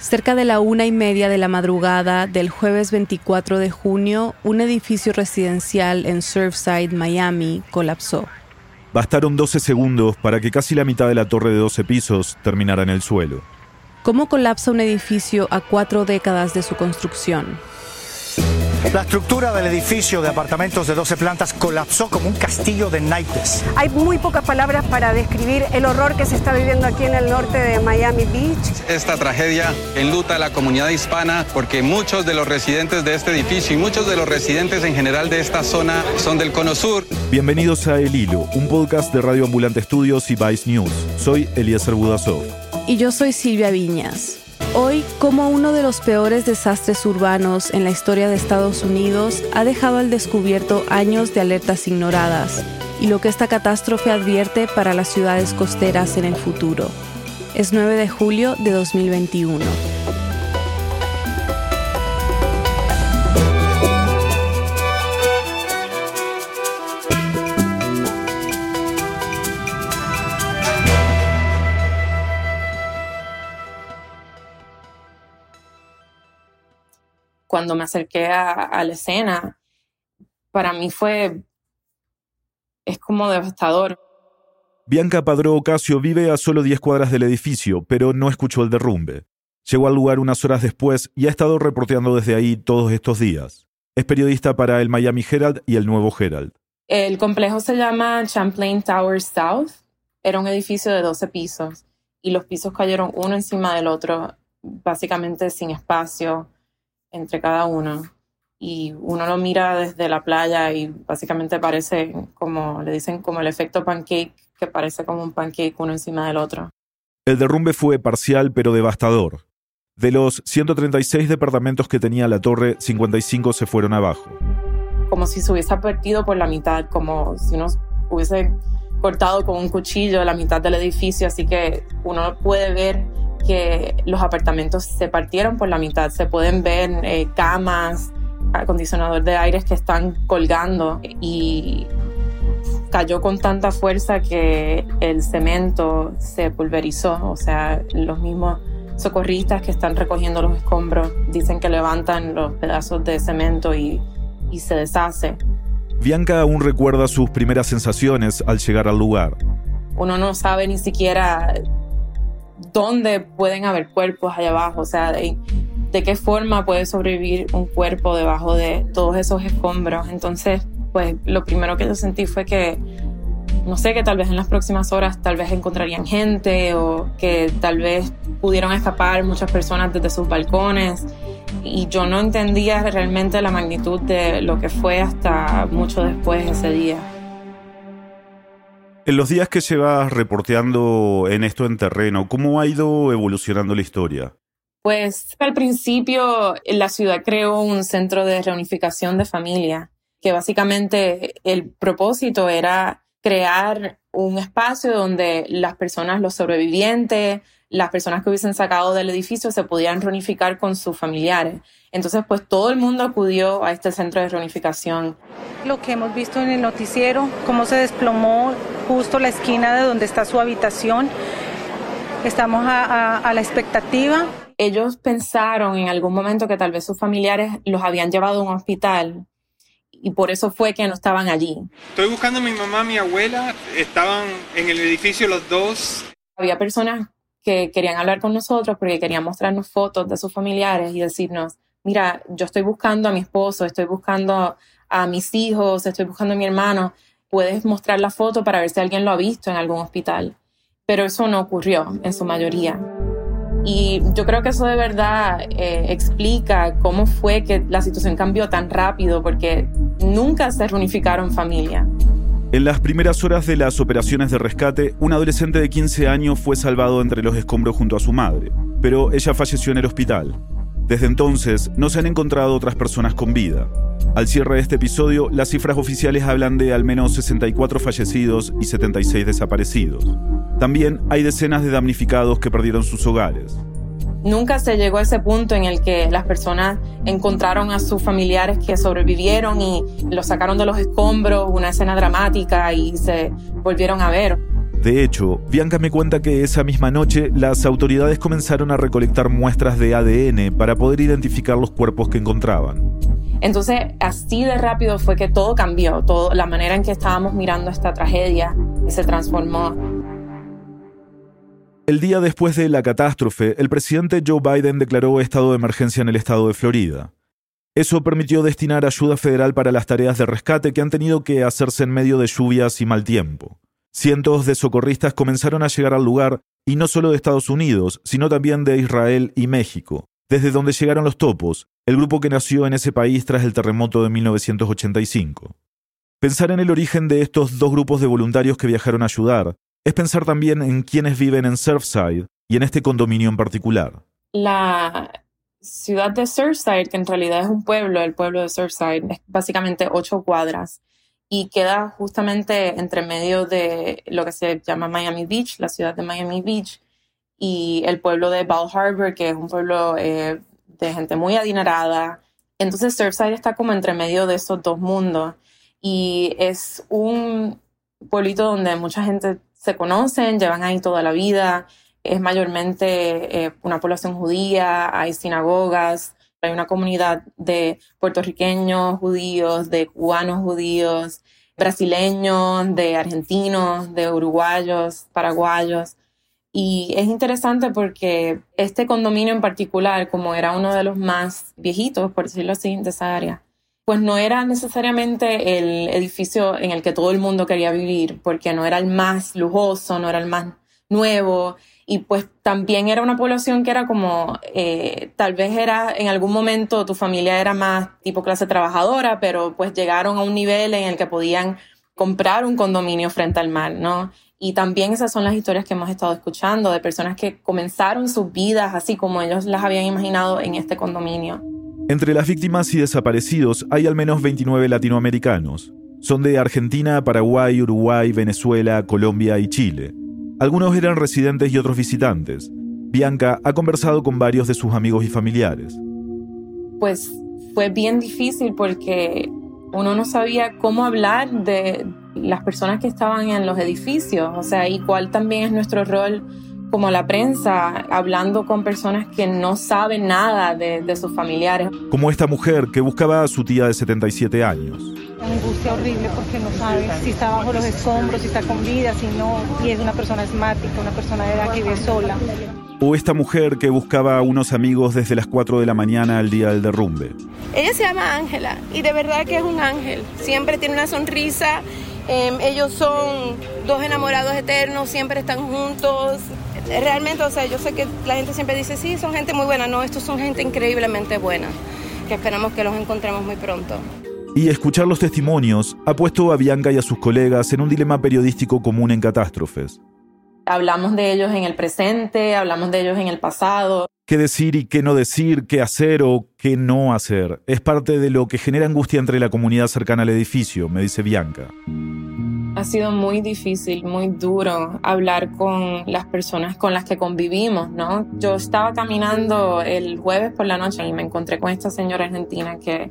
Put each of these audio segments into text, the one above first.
Cerca de la una y media de la madrugada del jueves 24 de junio, un edificio residencial en Surfside, Miami, colapsó. Bastaron 12 segundos para que casi la mitad de la torre de 12 pisos terminara en el suelo. ¿Cómo colapsa un edificio a cuatro décadas de su construcción? La estructura del edificio de apartamentos de 12 plantas colapsó como un castillo de naipes. Hay muy pocas palabras para describir el horror que se está viviendo aquí en el norte de Miami Beach. Esta tragedia enluta a la comunidad hispana porque muchos de los residentes de este edificio y muchos de los residentes en general de esta zona son del Cono Sur. Bienvenidos a El Hilo, un podcast de Radio Ambulante Estudios y Vice News. Soy Eliezer Budasov. Y yo soy Silvia Viñas. Hoy, como uno de los peores desastres urbanos en la historia de Estados Unidos, ha dejado al descubierto años de alertas ignoradas y lo que esta catástrofe advierte para las ciudades costeras en el futuro. Es 9 de julio de 2021. Cuando me acerqué a, la escena, para mí fue, es como devastador. Bianca Padró Ocasio vive a solo 10 cuadras del edificio, pero no escuchó el derrumbe. Llegó al lugar unas horas después y ha estado reporteando desde ahí todos estos días. Es periodista para el Miami Herald y el Nuevo Herald. El complejo se llama Champlain Towers South. Era un edificio de 12 pisos y los pisos cayeron uno encima del otro, básicamente sin espacio entre cada uno. Y uno lo mira desde la playa y básicamente parece como, le dicen como el efecto pancake, que parece como un pancake uno encima del otro. El derrumbe fue parcial pero devastador. De los 136 departamentos que tenía la torre, 55 se fueron abajo. Como si se hubiese partido por la mitad, como si uno hubiese cortado con un cuchillo la mitad del edificio, así que uno puede ver que los apartamentos se partieron por la mitad. Se pueden ver eh, camas, acondicionador de aires que están colgando y cayó con tanta fuerza que el cemento se pulverizó. O sea, los mismos socorristas que están recogiendo los escombros dicen que levantan los pedazos de cemento y, y se deshace. Bianca aún recuerda sus primeras sensaciones al llegar al lugar. Uno no sabe ni siquiera dónde pueden haber cuerpos allá abajo, o sea, de, qué forma puede sobrevivir un cuerpo debajo de todos esos escombros. Entonces, pues lo primero que yo sentí fue que, no sé, que tal vez en las próximas horas tal vez encontrarían gente o que tal vez pudieron escapar muchas personas desde sus balcones. Y yo no entendía realmente la magnitud de lo que fue hasta mucho después de ese día. En los días que llevas reporteando en esto en terreno, ¿cómo ha ido evolucionando la historia? Pues al principio la ciudad creó un centro de reunificación de familia, que básicamente el propósito era crear un espacio donde las personas, los sobrevivientes, las personas que hubiesen sacado del edificio se pudieran reunificar con sus familiares. Entonces, pues todo el mundo acudió a este centro de reunificación. Lo que hemos visto en el noticiero, cómo se desplomó justo la esquina de donde está su habitación. Estamos a, la expectativa. Ellos pensaron en algún momento que tal vez sus familiares los habían llevado a un hospital y por eso fue que no estaban allí. Estoy buscando a mi mamá, mi abuela, estaban en el edificio los dos. Había personas que querían hablar con nosotros porque querían mostrarnos fotos de sus familiares y decirnos, mira, yo estoy buscando a mi esposo, estoy buscando a mis hijos, estoy buscando a mi hermano, puedes mostrar la foto para ver si alguien lo ha visto en algún hospital. Pero eso no ocurrió en su mayoría. Y yo creo que eso de verdad eh, explica cómo fue que la situación cambió tan rápido, porque nunca se reunificaron familia. En las primeras horas de las operaciones de rescate, un adolescente de 15 años fue salvado entre los escombros junto a su madre, pero ella falleció en el hospital. Desde entonces, no se han encontrado otras personas con vida. Al cierre de este episodio, las cifras oficiales hablan de al menos 64 fallecidos y 76 desaparecidos. También hay decenas de damnificados que perdieron sus hogares. Nunca se llegó a ese punto en el que las personas encontraron a sus familiares que sobrevivieron y los sacaron de los escombros, una escena dramática y se volvieron a ver. De hecho, Bianca me cuenta que esa misma noche las autoridades comenzaron a recolectar muestras de ADN para poder identificar los cuerpos que encontraban. Entonces, así de rápido fue que todo cambió, todo, la manera en que estábamos mirando esta tragedia se transformó. El día después de la catástrofe, el presidente Joe Biden declaró estado de emergencia en el estado de Florida. Eso permitió destinar ayuda federal para las tareas de rescate que han tenido que hacerse en medio de lluvias y mal tiempo. Cientos de socorristas comenzaron a llegar al lugar, y no solo de Estados Unidos, sino también de Israel y México, desde donde llegaron los topos, el grupo que nació en ese país tras el terremoto de 1985. Pensar en el origen de estos dos grupos de voluntarios que viajaron a ayudar es pensar también en quienes viven en Surfside y en este condominio en particular. La ciudad de Surfside, que en realidad es un pueblo, el pueblo de Surfside, es básicamente ocho cuadras y queda justamente entre medio de lo que se llama Miami Beach, la ciudad de Miami Beach, y el pueblo de Bal Harbor, que es un pueblo eh, de gente muy adinerada. Entonces Surfside está como entre medio de esos dos mundos y es un pueblito donde mucha gente se conocen, llevan ahí toda la vida, es mayormente eh, una población judía, hay sinagogas, hay una comunidad de puertorriqueños judíos, de cubanos judíos, brasileños, de argentinos, de uruguayos, paraguayos. Y es interesante porque este condominio en particular, como era uno de los más viejitos, por decirlo así, de esa área, pues no era necesariamente el edificio en el que todo el mundo quería vivir, porque no era el más lujoso, no era el más nuevo, y pues también era una población que era como, eh, tal vez era en algún momento tu familia era más tipo clase trabajadora, pero pues llegaron a un nivel en el que podían comprar un condominio frente al mar, ¿no? Y también esas son las historias que hemos estado escuchando de personas que comenzaron sus vidas así como ellos las habían imaginado en este condominio. Entre las víctimas y desaparecidos hay al menos 29 latinoamericanos. Son de Argentina, Paraguay, Uruguay, Venezuela, Colombia y Chile. Algunos eran residentes y otros visitantes. Bianca ha conversado con varios de sus amigos y familiares. Pues fue bien difícil porque uno no sabía cómo hablar de las personas que estaban en los edificios, o sea, y cuál también es nuestro rol como la prensa, hablando con personas que no saben nada de, sus familiares. Como esta mujer que buscaba a su tía de 77 años. Angustia horrible porque no sabe si está bajo los escombros, si está con vida, si no, y es una persona asmática, una persona de edad que vive sola. O esta mujer que buscaba a unos amigos desde las 4 de la mañana al día del derrumbe. Ella se llama Ángela y de verdad que es un ángel. Siempre tiene una sonrisa. Em, ellos son dos enamorados eternos, siempre están juntos realmente, o sea, yo sé que la gente siempre dice, sí, son gente muy buena. No, estos son gente increíblemente buena, que esperamos que los encontremos muy pronto. Y escuchar los testimonios ha puesto a Bianca y a sus colegas en un dilema periodístico común en catástrofes. Hablamos de ellos en el presente, hablamos de ellos en el pasado. ¿Qué decir y qué no decir, qué hacer o qué no hacer? Es parte de lo que genera angustia entre la comunidad cercana al edificio, me dice Bianca. Ha sido muy difícil, muy duro hablar con las personas con las que convivimos, ¿no? Yo estaba caminando el jueves por la noche y me encontré con esta señora argentina que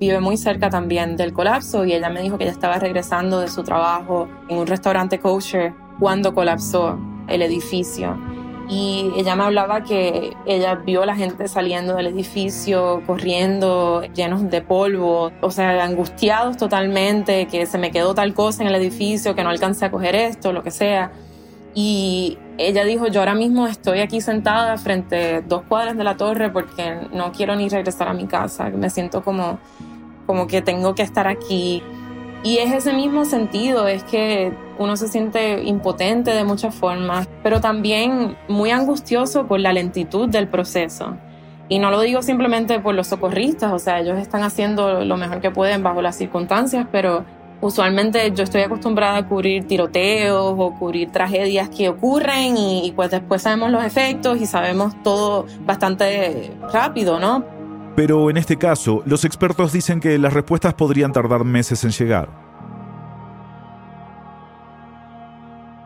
vive muy cerca también del colapso y ella me dijo que ella estaba regresando de su trabajo en un restaurante kosher cuando colapsó el edificio y ella me hablaba que ella vio a la gente saliendo del edificio, corriendo, llenos de polvo, o sea, angustiados totalmente, que se me quedó tal cosa en el edificio, que no alcancé a coger esto, lo que sea. Y ella dijo, yo ahora mismo estoy aquí sentada frente a dos cuadras de la torre porque no quiero ni regresar a mi casa, me siento como, como que tengo que estar aquí y es ese mismo sentido, es que uno se siente impotente de muchas formas, pero también muy angustioso por la lentitud del proceso. Y no lo digo simplemente por los socorristas, o sea, ellos están haciendo lo mejor que pueden bajo las circunstancias, pero usualmente yo estoy acostumbrada a cubrir tiroteos o cubrir tragedias que ocurren y, pues después sabemos los efectos y sabemos todo bastante rápido, ¿no? Pero en este caso, los expertos dicen que las respuestas podrían tardar meses en llegar.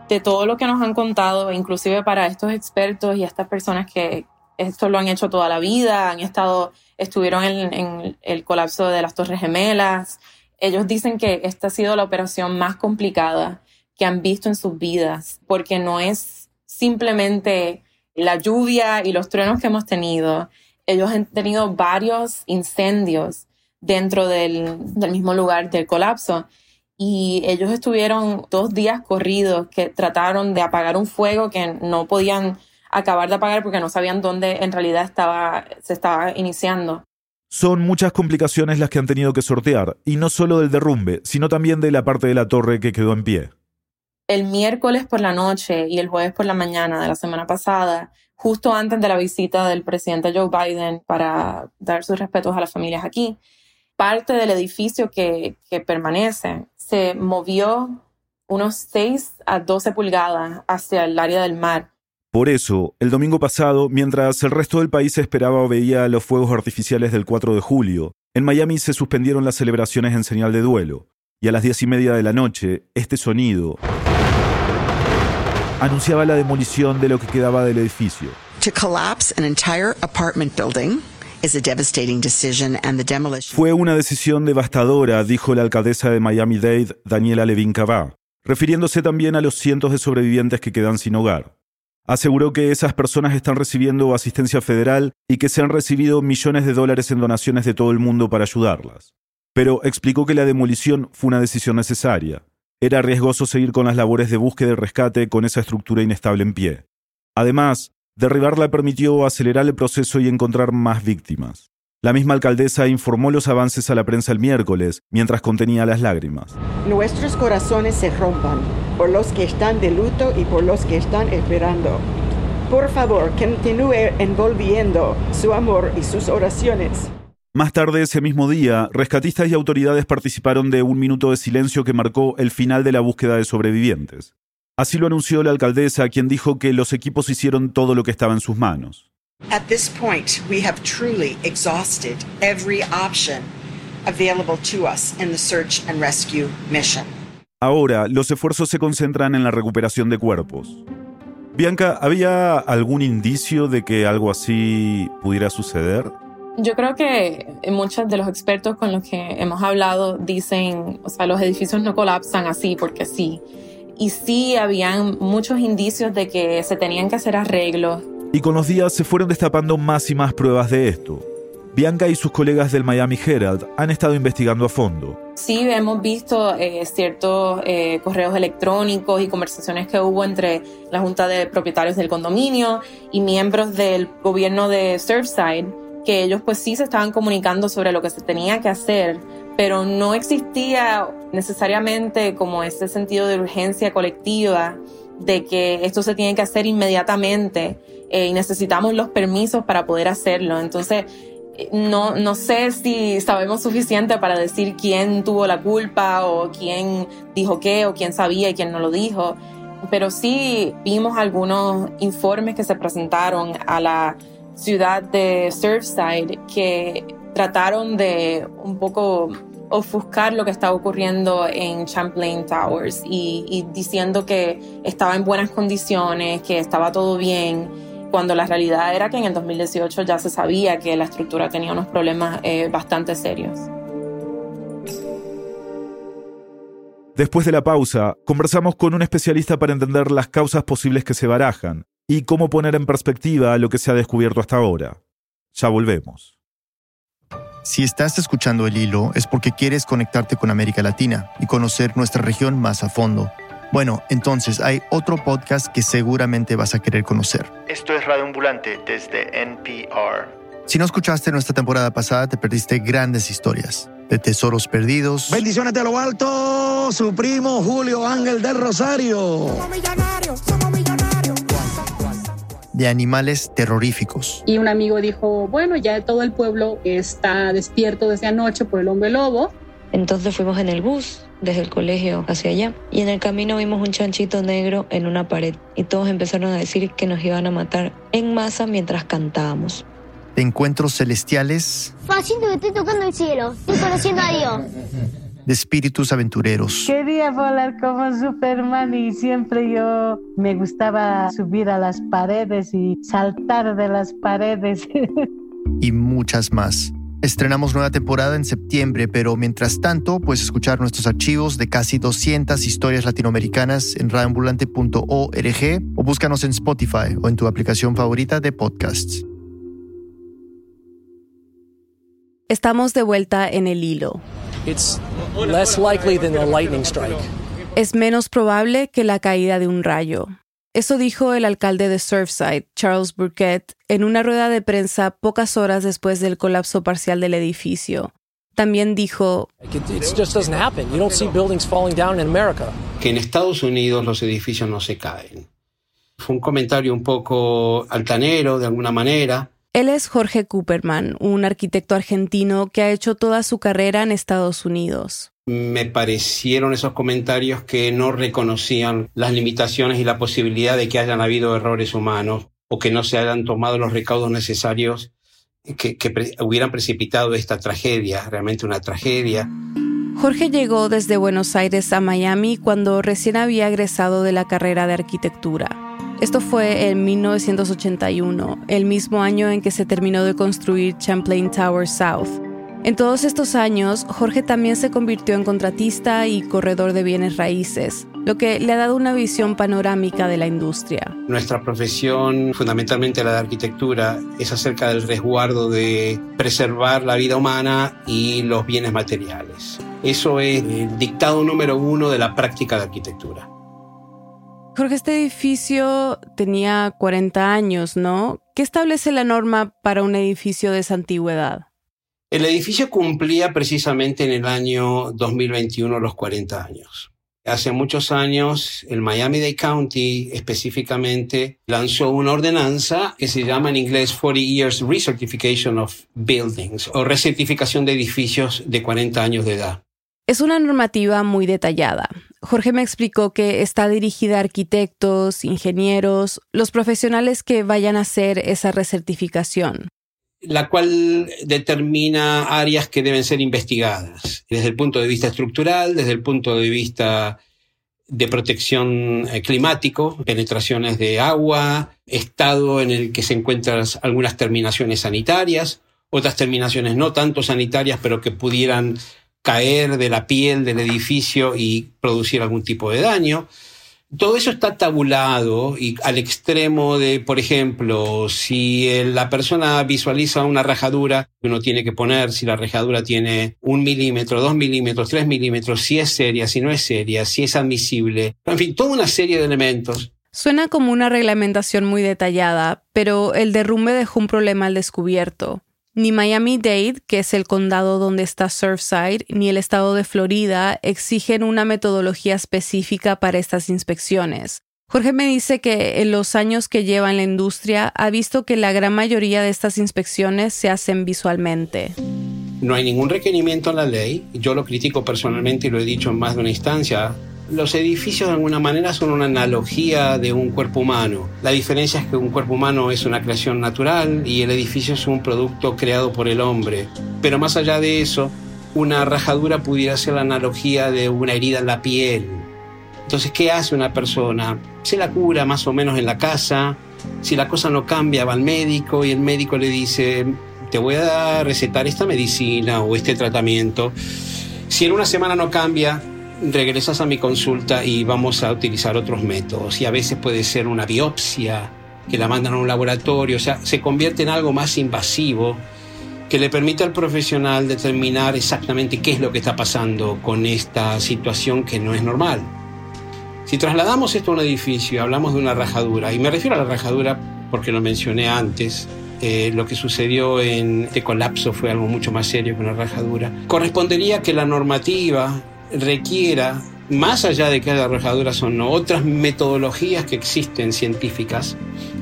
De todo lo que nos han contado, inclusive para estos expertos y estas personas que esto lo han hecho toda la vida, han estado, estuvieron en, en el colapso de las Torres Gemelas, ellos dicen que esta ha sido la operación más complicada que han visto en sus vidas, porque no es simplemente la lluvia y los truenos que hemos tenido. Ellos han tenido varios incendios dentro del, del mismo lugar del colapso y ellos estuvieron dos días corridos que trataron de apagar un fuego que no podían acabar de apagar porque no sabían dónde en realidad estaba, se estaba iniciando. Son muchas complicaciones las que han tenido que sortear, y no solo del derrumbe, sino también de la parte de la torre que quedó en pie. El miércoles por la noche y el jueves por la mañana de la semana pasada, justo antes de la visita del presidente Joe Biden para dar sus respetos a las familias aquí, parte del edificio que, permanece se movió unos 6 a 12 pulgadas hacia el área del mar. Por eso, el domingo pasado, mientras el resto del país esperaba o veía los fuegos artificiales del 4 de julio, en Miami se suspendieron las celebraciones en señal de duelo, y a las diez y media de la noche, este sonido anunciaba la demolición de lo que quedaba del edificio. Fue una decisión devastadora, dijo la alcaldesa de Miami-Dade, Daniela Levin Cava, refiriéndose también a los cientos de sobrevivientes que quedan sin hogar. Aseguró que esas personas están recibiendo asistencia federal y que se han recibido millones de dólares en donaciones de todo el mundo para ayudarlas. Pero explicó que la demolición fue una decisión necesaria. Era riesgoso seguir con las labores de búsqueda y rescate con esa estructura inestable en pie. Además, Derribarla permitió acelerar el proceso y encontrar más víctimas. La misma alcaldesa informó los avances a la prensa el miércoles, mientras contenía las lágrimas. Nuestros corazones se rompan por los que están de luto y por los que están esperando. Por favor, continúe envolviendo su amor y sus oraciones. Más tarde ese mismo día, rescatistas y autoridades participaron de un minuto de silencio que marcó el final de la búsqueda de sobrevivientes. Así lo anunció la alcaldesa, quien dijo que los equipos hicieron todo lo que estaba en sus manos. At this point, we have truly exhausted every option available to us in the search and rescue mission. Ahora, los esfuerzos se concentran en la recuperación de cuerpos. Bianca, ¿había algún indicio de que algo así pudiera suceder? Yo creo que muchos de los expertos con los que hemos hablado dicen, o sea, los edificios no colapsan así porque sí y sí habían muchos indicios de que se tenían que hacer arreglos. Y con los días se fueron destapando más y más pruebas de esto. Bianca y sus colegas del Miami Herald han estado investigando a fondo. Sí, hemos visto eh, ciertos eh, correos electrónicos y conversaciones que hubo entre la Junta de Propietarios del condominio y miembros del gobierno de Surfside, que ellos pues sí se estaban comunicando sobre lo que se tenía que hacer pero no existía necesariamente como ese sentido de urgencia colectiva de que esto se tiene que hacer inmediatamente eh, y necesitamos los permisos para poder hacerlo. Entonces, eh, no, no sé si sabemos suficiente para decir quién tuvo la culpa o quién dijo qué o quién sabía y quién no lo dijo, pero sí vimos algunos informes que se presentaron a la ciudad de Surfside que trataron de un poco ofuscar lo que estaba ocurriendo en Champlain Towers y, diciendo que estaba en buenas condiciones, que estaba todo bien, cuando la realidad era que en el 2018 ya se sabía que la estructura tenía unos problemas eh, bastante serios. Después de la pausa, conversamos con un especialista para entender las causas posibles que se barajan y cómo poner en perspectiva lo que se ha descubierto hasta ahora. Ya volvemos. Si estás escuchando el hilo es porque quieres conectarte con América Latina y conocer nuestra región más a fondo. Bueno, entonces hay otro podcast que seguramente vas a querer conocer. Esto es Radio Ambulante desde NPR. Si no escuchaste nuestra temporada pasada, te perdiste grandes historias de tesoros perdidos. Bendiciones de lo alto, su primo Julio Ángel del Rosario de animales terroríficos. Y un amigo dijo, bueno, ya todo el pueblo está despierto desde anoche por el hombre lobo. Entonces fuimos en el bus desde el colegio hacia allá y en el camino vimos un chanchito negro en una pared y todos empezaron a decir que nos iban a matar en masa mientras cantábamos. De encuentros celestiales. Fácil que estoy tocando el cielo, estoy conociendo a Dios de espíritus aventureros. Quería volar como Superman y siempre yo me gustaba subir a las paredes y saltar de las paredes. y muchas más. Estrenamos nueva temporada en septiembre, pero mientras tanto puedes escuchar nuestros archivos de casi 200 historias latinoamericanas en radioambulante.org o búscanos en Spotify o en tu aplicación favorita de podcasts. Estamos de vuelta en el hilo. Es menos probable que la caída de un rayo. Eso dijo el alcalde de Surfside, Charles Burkett, en una rueda de prensa pocas horas después del colapso parcial del edificio. También dijo que en Estados Unidos los edificios no se caen. Fue un comentario un poco altanero de alguna manera, él es Jorge Cooperman, un arquitecto argentino que ha hecho toda su carrera en Estados Unidos. Me parecieron esos comentarios que no reconocían las limitaciones y la posibilidad de que hayan habido errores humanos o que no se hayan tomado los recaudos necesarios que, hubieran precipitado esta tragedia, realmente una tragedia. Jorge llegó desde Buenos Aires a Miami cuando recién había egresado de la carrera de arquitectura. Esto fue en 1981, el mismo año en que se terminó de construir Champlain Tower South. En todos estos años, Jorge también se convirtió en contratista y corredor de bienes raíces, lo que le ha dado una visión panorámica de la industria. Nuestra profesión, fundamentalmente la de arquitectura, es acerca del resguardo de preservar la vida humana y los bienes materiales. Eso es el dictado número uno de la práctica de arquitectura. Jorge, este edificio tenía 40 años, ¿no? ¿Qué establece la norma para un edificio de esa antigüedad? El edificio cumplía precisamente en el año 2021 los 40 años. Hace muchos años, el Miami-Dade County específicamente lanzó una ordenanza que se llama en inglés 40 Years Recertification of Buildings o recertificación de edificios de 40 años de edad. Es una normativa muy detallada. Jorge me explicó que está dirigida a arquitectos, ingenieros, los profesionales que vayan a hacer esa recertificación. La cual determina áreas que deben ser investigadas, desde el punto de vista estructural, desde el punto de vista de protección eh, climático, penetraciones de agua, estado en el que se encuentran algunas terminaciones sanitarias, otras terminaciones no tanto sanitarias, pero que pudieran caer de la piel del edificio y producir algún tipo de daño. Todo eso está tabulado y al extremo de, por ejemplo, si la persona visualiza una rajadura que uno tiene que poner, si la rajadura tiene un milímetro, dos milímetros, tres milímetros, si es seria, si no es seria, si es admisible, en fin, toda una serie de elementos. Suena como una reglamentación muy detallada, pero el derrumbe dejó un problema al descubierto. Ni Miami-Dade, que es el condado donde está Surfside, ni el estado de Florida exigen una metodología específica para estas inspecciones. Jorge me dice que en los años que lleva en la industria ha visto que la gran mayoría de estas inspecciones se hacen visualmente. No hay ningún requerimiento en la ley. Yo lo critico personalmente y lo he dicho en más de una instancia los edificios de alguna manera son una analogía de un cuerpo humano. La diferencia es que un cuerpo humano es una creación natural y el edificio es un producto creado por el hombre. Pero más allá de eso, una rajadura pudiera ser la analogía de una herida en la piel. Entonces, ¿qué hace una persona? Se la cura más o menos en la casa. Si la cosa no cambia, va al médico y el médico le dice, te voy a recetar esta medicina o este tratamiento. Si en una semana no cambia, regresas a mi consulta y vamos a utilizar otros métodos. Y a veces puede ser una biopsia, que la mandan a un laboratorio, o sea, se convierte en algo más invasivo que le permite al profesional determinar exactamente qué es lo que está pasando con esta situación que no es normal. Si trasladamos esto a un edificio, hablamos de una rajadura, y me refiero a la rajadura porque lo mencioné antes, eh, lo que sucedió en este colapso fue algo mucho más serio que una rajadura. Correspondería que la normativa requiera, más allá de que haya rajaduras o no, otras metodologías que existen científicas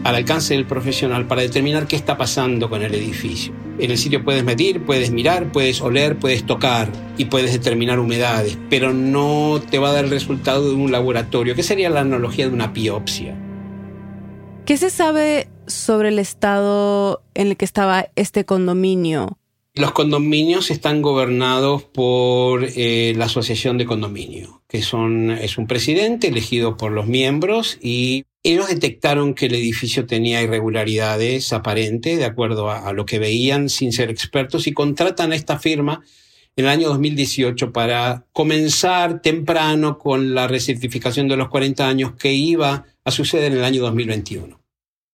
al alcance del profesional para determinar qué está pasando con el edificio. En el sitio puedes medir, puedes mirar, puedes oler, puedes tocar y puedes determinar humedades, pero no te va a dar el resultado de un laboratorio, que sería la analogía de una biopsia. ¿Qué se sabe sobre el estado en el que estaba este condominio? Los condominios están gobernados por eh, la Asociación de Condominio, que son, es un presidente elegido por los miembros y Ellos detectaron que el edificio tenía irregularidades aparentes, de acuerdo a, a, lo que veían sin ser expertos, y contratan a esta firma en el año 2018 para comenzar temprano con la recertificación de los 40 años que iba a suceder en el año 2021.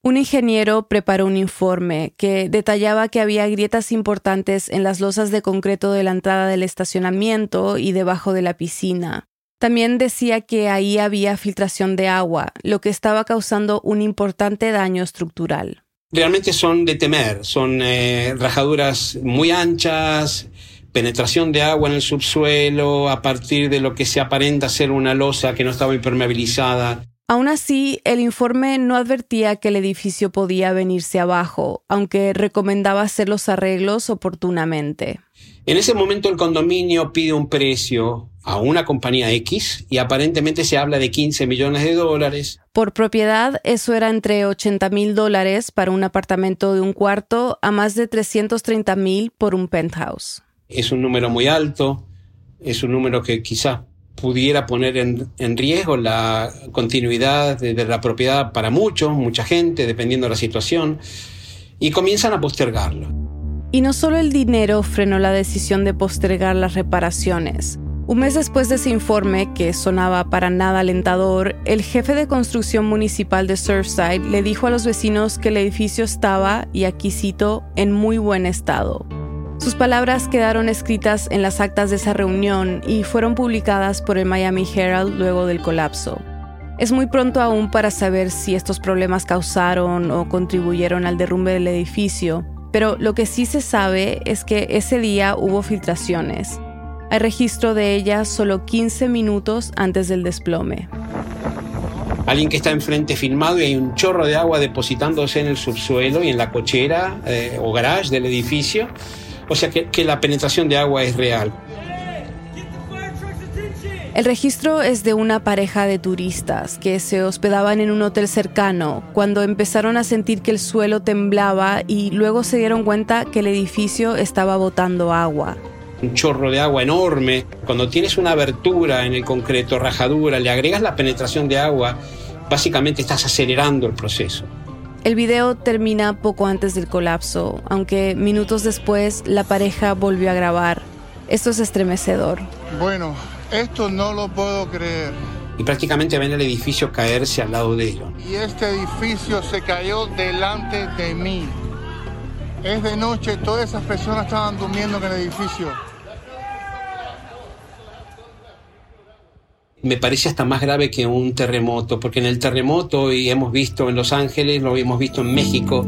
Un ingeniero preparó un informe que detallaba que había grietas importantes en las losas de concreto de la entrada del estacionamiento y debajo de la piscina. También decía que ahí había filtración de agua, lo que estaba causando un importante daño estructural. Realmente son de temer, son eh, rajaduras muy anchas, penetración de agua en el subsuelo a partir de lo que se aparenta ser una losa que no estaba impermeabilizada. Aún así, el informe no advertía que el edificio podía venirse abajo, aunque recomendaba hacer los arreglos oportunamente. En ese momento el condominio pide un precio a una compañía X y aparentemente se habla de 15 millones de dólares. Por propiedad, eso era entre 80 mil dólares para un apartamento de un cuarto a más de 330 mil por un penthouse. Es un número muy alto, es un número que quizás pudiera poner en, en, riesgo la continuidad de, de, la propiedad para muchos, mucha gente, dependiendo de la situación, y comienzan a postergarlo. Y no solo el dinero frenó la decisión de postergar las reparaciones. Un mes después de ese informe, que sonaba para nada alentador, el jefe de construcción municipal de Surfside le dijo a los vecinos que el edificio estaba, y aquí cito, en muy buen estado. Sus palabras quedaron escritas en las actas de esa reunión y fueron publicadas por el Miami Herald luego del colapso. Es muy pronto aún para saber si estos problemas causaron o contribuyeron al derrumbe del edificio, pero lo que sí se sabe es que ese día hubo filtraciones. Hay registro de ellas solo 15 minutos antes del desplome. Alguien que está enfrente filmado y hay un chorro de agua depositándose en el subsuelo y en la cochera eh, o garage del edificio. O sea que, que la penetración de agua es real. El registro es de una pareja de turistas que se hospedaban en un hotel cercano cuando empezaron a sentir que el suelo temblaba y luego se dieron cuenta que el edificio estaba botando agua. Un chorro de agua enorme. Cuando tienes una abertura en el concreto, rajadura, le agregas la penetración de agua, básicamente estás acelerando el proceso. El video termina poco antes del colapso, aunque minutos después la pareja volvió a grabar. Esto es estremecedor. Bueno, esto no lo puedo creer. Y prácticamente ven el edificio caerse al lado de ellos. Y este edificio se cayó delante de mí. Es de noche, todas esas personas estaban durmiendo en el edificio. Me parece hasta más grave que un terremoto, porque en el terremoto, y hemos visto en Los Ángeles, lo hemos visto en México,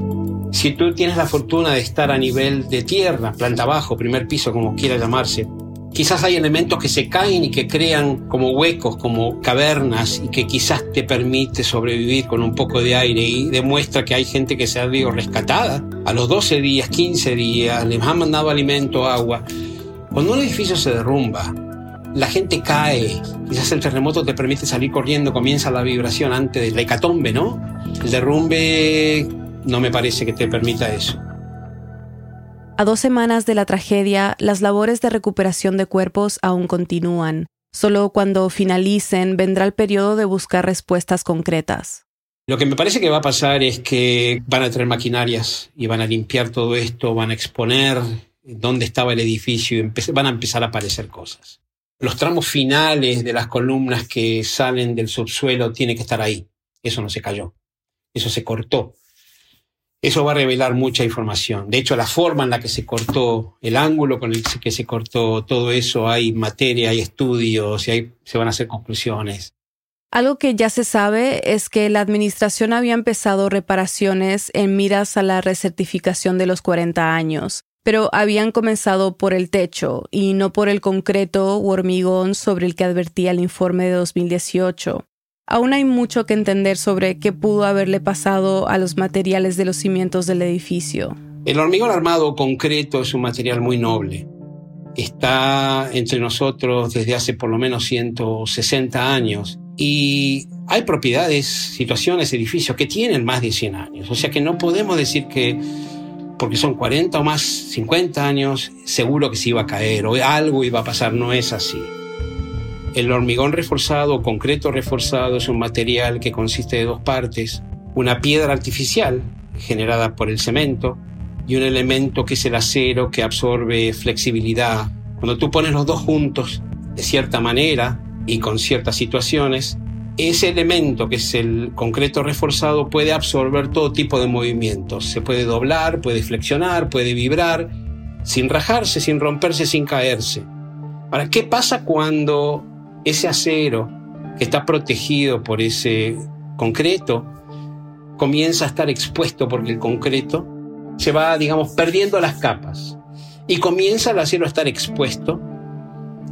si tú tienes la fortuna de estar a nivel de tierra, planta bajo, primer piso, como quiera llamarse, quizás hay elementos que se caen y que crean como huecos, como cavernas, y que quizás te permite sobrevivir con un poco de aire y demuestra que hay gente que se ha visto rescatada. A los 12 días, 15 días, les han mandado alimento, agua. Cuando un edificio se derrumba, la gente cae, quizás el terremoto te permite salir corriendo, comienza la vibración antes de la hecatombe, ¿no? El derrumbe no me parece que te permita eso. A dos semanas de la tragedia, las labores de recuperación de cuerpos aún continúan. Solo cuando finalicen vendrá el periodo de buscar respuestas concretas. Lo que me parece que va a pasar es que van a traer maquinarias y van a limpiar todo esto, van a exponer dónde estaba el edificio y van a empezar a aparecer cosas los tramos finales de las columnas que salen del subsuelo tiene que estar ahí. Eso no se cayó. Eso se cortó. Eso va a revelar mucha información. De hecho, la forma en la que se cortó, el ángulo con el que se cortó, todo eso, hay materia, hay estudios y se van a hacer conclusiones. Algo que ya se sabe es que la administración había empezado reparaciones en miras a la recertificación de los 40 años pero habían comenzado por el techo y no por el concreto u hormigón sobre el que advertía el informe de 2018. Aún hay mucho que entender sobre qué pudo haberle pasado a los materiales de los cimientos del edificio. El hormigón armado concreto es un material muy noble. Está entre nosotros desde hace por lo menos 160 años y hay propiedades, situaciones, edificios que tienen más de 100 años. O sea que no podemos decir que porque son 40 o más, 50 años, seguro que se iba a caer o algo iba a pasar, no es así. El hormigón reforzado o concreto reforzado es un material que consiste de dos partes, una piedra artificial generada por el cemento y un elemento que es el acero que absorbe flexibilidad. Cuando tú pones los dos juntos de cierta manera y con ciertas situaciones, ese elemento que es el concreto reforzado puede absorber todo tipo de movimientos. Se puede doblar, puede flexionar, puede vibrar, sin rajarse, sin romperse, sin caerse. Ahora, ¿qué pasa cuando ese acero que está protegido por ese concreto comienza a estar expuesto porque el concreto se va, digamos, perdiendo las capas y comienza el acero a estar expuesto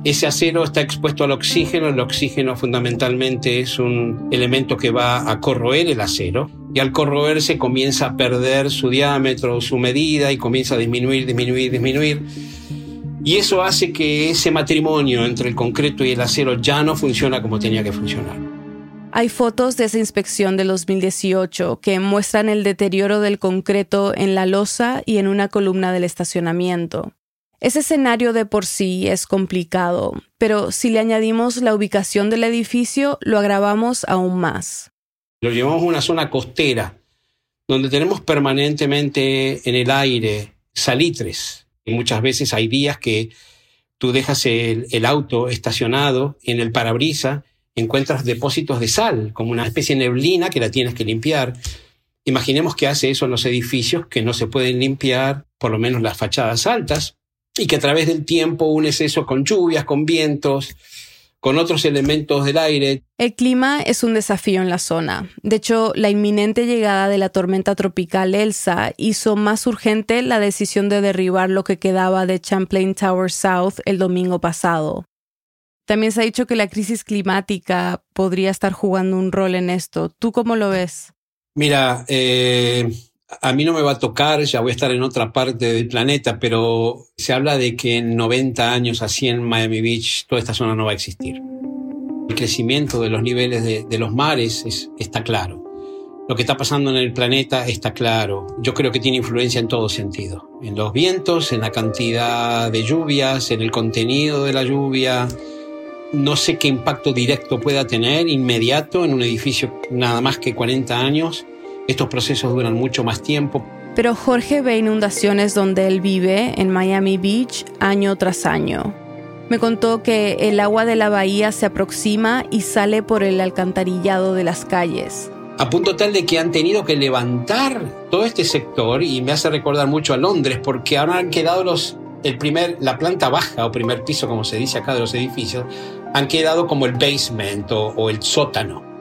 ese acero está expuesto al oxígeno, el oxígeno fundamentalmente es un elemento que va a corroer el acero y al corroerse comienza a perder su diámetro, su medida y comienza a disminuir, disminuir, disminuir. Y eso hace que ese matrimonio entre el concreto y el acero ya no funciona como tenía que funcionar. Hay fotos de esa inspección del 2018 que muestran el deterioro del concreto en la losa y en una columna del estacionamiento. Ese escenario de por sí es complicado, pero si le añadimos la ubicación del edificio, lo agravamos aún más. Lo llevamos a una zona costera, donde tenemos permanentemente en el aire salitres. Y muchas veces hay días que tú dejas el, el auto estacionado en el parabrisa, encuentras depósitos de sal, como una especie de neblina que la tienes que limpiar. Imaginemos que hace eso en los edificios que no se pueden limpiar, por lo menos las fachadas altas, y que a través del tiempo unes eso con lluvias, con vientos, con otros elementos del aire. El clima es un desafío en la zona. De hecho, la inminente llegada de la tormenta tropical Elsa hizo más urgente la decisión de derribar lo que quedaba de Champlain Tower South el domingo pasado. También se ha dicho que la crisis climática podría estar jugando un rol en esto. ¿Tú cómo lo ves? Mira, eh, a mí no me va a tocar, ya voy a estar en otra parte del planeta, pero se habla de que en 90 años así en Miami Beach toda esta zona no va a existir. El crecimiento de los niveles de, los mares está claro. Lo que está pasando en el planeta está claro. Yo creo que tiene influencia en todo sentido. En los vientos, en la cantidad de lluvias, en el contenido de la lluvia. No sé qué impacto directo pueda tener inmediato en un edificio nada más que 40 años estos procesos duran mucho más tiempo. Pero Jorge ve inundaciones donde él vive, en Miami Beach, año tras año. Me contó que el agua de la bahía se aproxima y sale por el alcantarillado de las calles. A punto tal de que han tenido que levantar todo este sector y me hace recordar mucho a Londres porque ahora han quedado los, el primer, la planta baja o primer piso, como se dice acá de los edificios, han quedado como el basement o el sótano.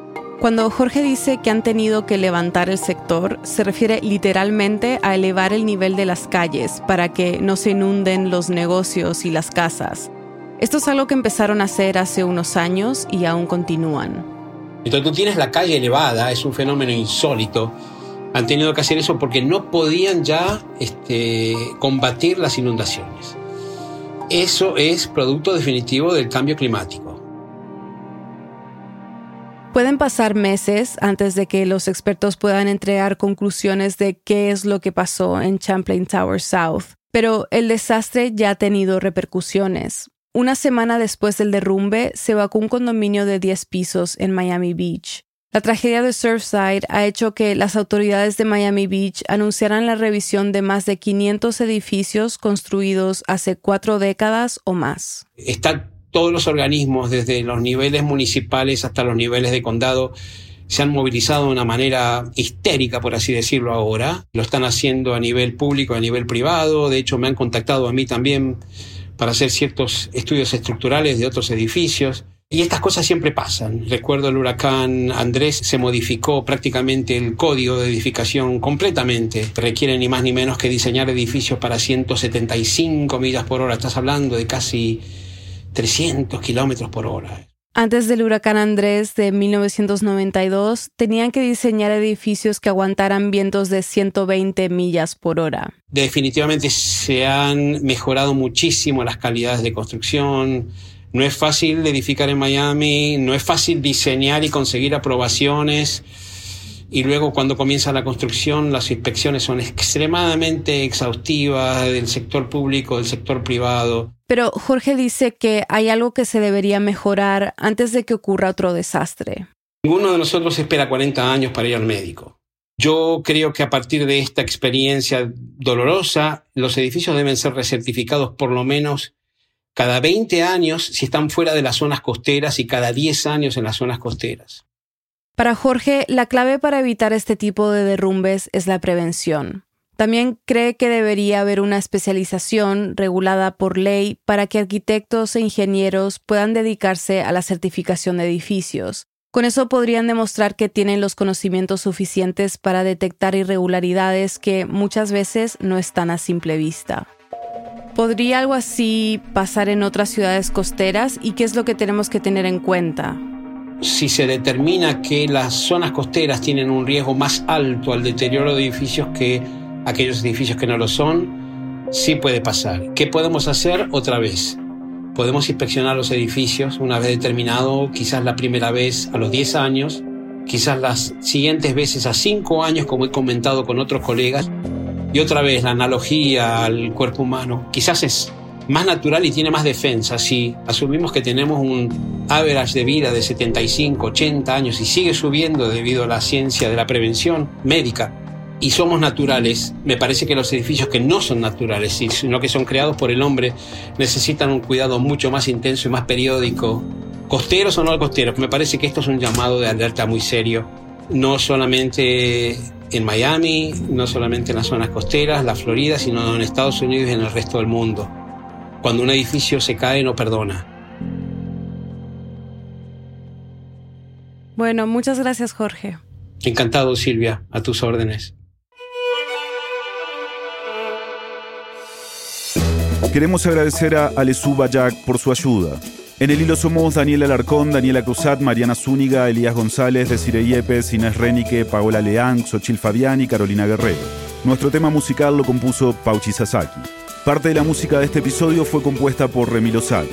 Cuando Jorge dice que han tenido que levantar el sector, se refiere literalmente a elevar el nivel de las calles para que no se inunden los negocios y las casas. Esto es algo que empezaron a hacer hace unos años y aún continúan. Entonces tú tienes la calle elevada, es un fenómeno insólito. Han tenido que hacer eso porque no podían ya este, combatir las inundaciones. Eso es producto definitivo del cambio climático. Pueden pasar meses antes de que los expertos puedan entregar conclusiones de qué es lo que pasó en Champlain Tower South, pero el desastre ya ha tenido repercusiones. Una semana después del derrumbe, se evacuó un condominio de 10 pisos en Miami Beach. La tragedia de Surfside ha hecho que las autoridades de Miami Beach anunciaran la revisión de más de 500 edificios construidos hace cuatro décadas o más todos los organismos, desde los niveles municipales hasta los niveles de condado, se han movilizado de una manera histérica, por así decirlo ahora. Lo están haciendo a nivel público, a nivel privado. De hecho, me han contactado a mí también para hacer ciertos estudios estructurales de otros edificios. Y estas cosas siempre pasan. Recuerdo el huracán Andrés, se modificó prácticamente el código de edificación completamente. Requiere ni más ni menos que diseñar edificios para 175 millas por hora. Estás hablando de casi 300 kilómetros por hora. Antes del huracán Andrés de 1992, tenían que diseñar edificios que aguantaran vientos de 120 millas por hora. Definitivamente se han mejorado muchísimo las calidades de construcción. No es fácil edificar en Miami, no es fácil diseñar y conseguir aprobaciones. Y luego cuando comienza la construcción las inspecciones son extremadamente exhaustivas del sector público, del sector privado. Pero Jorge dice que hay algo que se debería mejorar antes de que ocurra otro desastre. Ninguno de nosotros espera 40 años para ir al médico. Yo creo que a partir de esta experiencia dolorosa, los edificios deben ser recertificados por lo menos cada 20 años si están fuera de las zonas costeras y cada 10 años en las zonas costeras. Para Jorge, la clave para evitar este tipo de derrumbes es la prevención. También cree que debería haber una especialización regulada por ley para que arquitectos e ingenieros puedan dedicarse a la certificación de edificios. Con eso podrían demostrar que tienen los conocimientos suficientes para detectar irregularidades que muchas veces no están a simple vista. ¿Podría algo así pasar en otras ciudades costeras y qué es lo que tenemos que tener en cuenta? Si se determina que las zonas costeras tienen un riesgo más alto al deterioro de edificios que aquellos edificios que no lo son, sí puede pasar. ¿Qué podemos hacer otra vez? Podemos inspeccionar los edificios una vez determinado, quizás la primera vez a los 10 años, quizás las siguientes veces a 5 años, como he comentado con otros colegas, y otra vez la analogía al cuerpo humano quizás es más natural y tiene más defensa. Si asumimos que tenemos un average de vida de 75, 80 años y sigue subiendo debido a la ciencia de la prevención médica y somos naturales, me parece que los edificios que no son naturales, sino que son creados por el hombre, necesitan un cuidado mucho más intenso y más periódico. Costeros o no costeros, me parece que esto es un llamado de alerta muy serio, no solamente en Miami, no solamente en las zonas costeras, la Florida, sino en Estados Unidos y en el resto del mundo. Cuando un edificio se cae, no perdona. Bueno, muchas gracias, Jorge. Encantado, Silvia, a tus órdenes. Queremos agradecer a Alesú Bayak por su ayuda. En el hilo somos Daniel Alarcón, Daniela Cruzat, Mariana Zúñiga, Elías González, Desiree Yepes, Inés Renique, Paola Leán, Xochil Fabián y Carolina Guerrero. Nuestro tema musical lo compuso Pauchi Sasaki. Parte de la música de este episodio fue compuesta por Remi Lozano.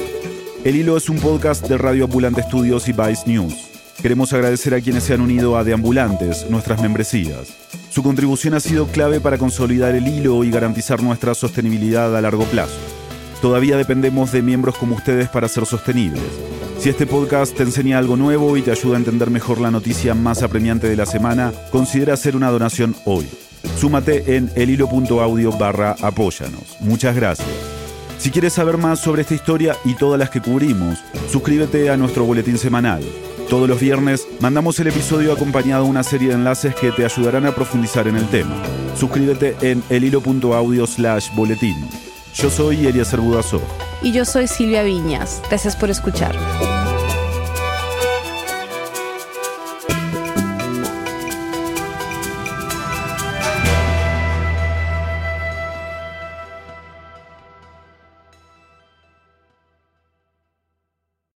El Hilo es un podcast de Radio Ambulante Estudios y Vice News. Queremos agradecer a quienes se han unido a Deambulantes, nuestras membresías. Su contribución ha sido clave para consolidar el hilo y garantizar nuestra sostenibilidad a largo plazo. Todavía dependemos de miembros como ustedes para ser sostenibles. Si este podcast te enseña algo nuevo y te ayuda a entender mejor la noticia más apremiante de la semana, considera hacer una donación hoy. Súmate en elhilo.audio barra apóyanos. Muchas gracias. Si quieres saber más sobre esta historia y todas las que cubrimos, suscríbete a nuestro boletín semanal. Todos los viernes mandamos el episodio acompañado de una serie de enlaces que te ayudarán a profundizar en el tema. Suscríbete en elhilo.audio slash boletín. Yo soy Eliezer Budazó. Y yo soy Silvia Viñas. Gracias por escuchar.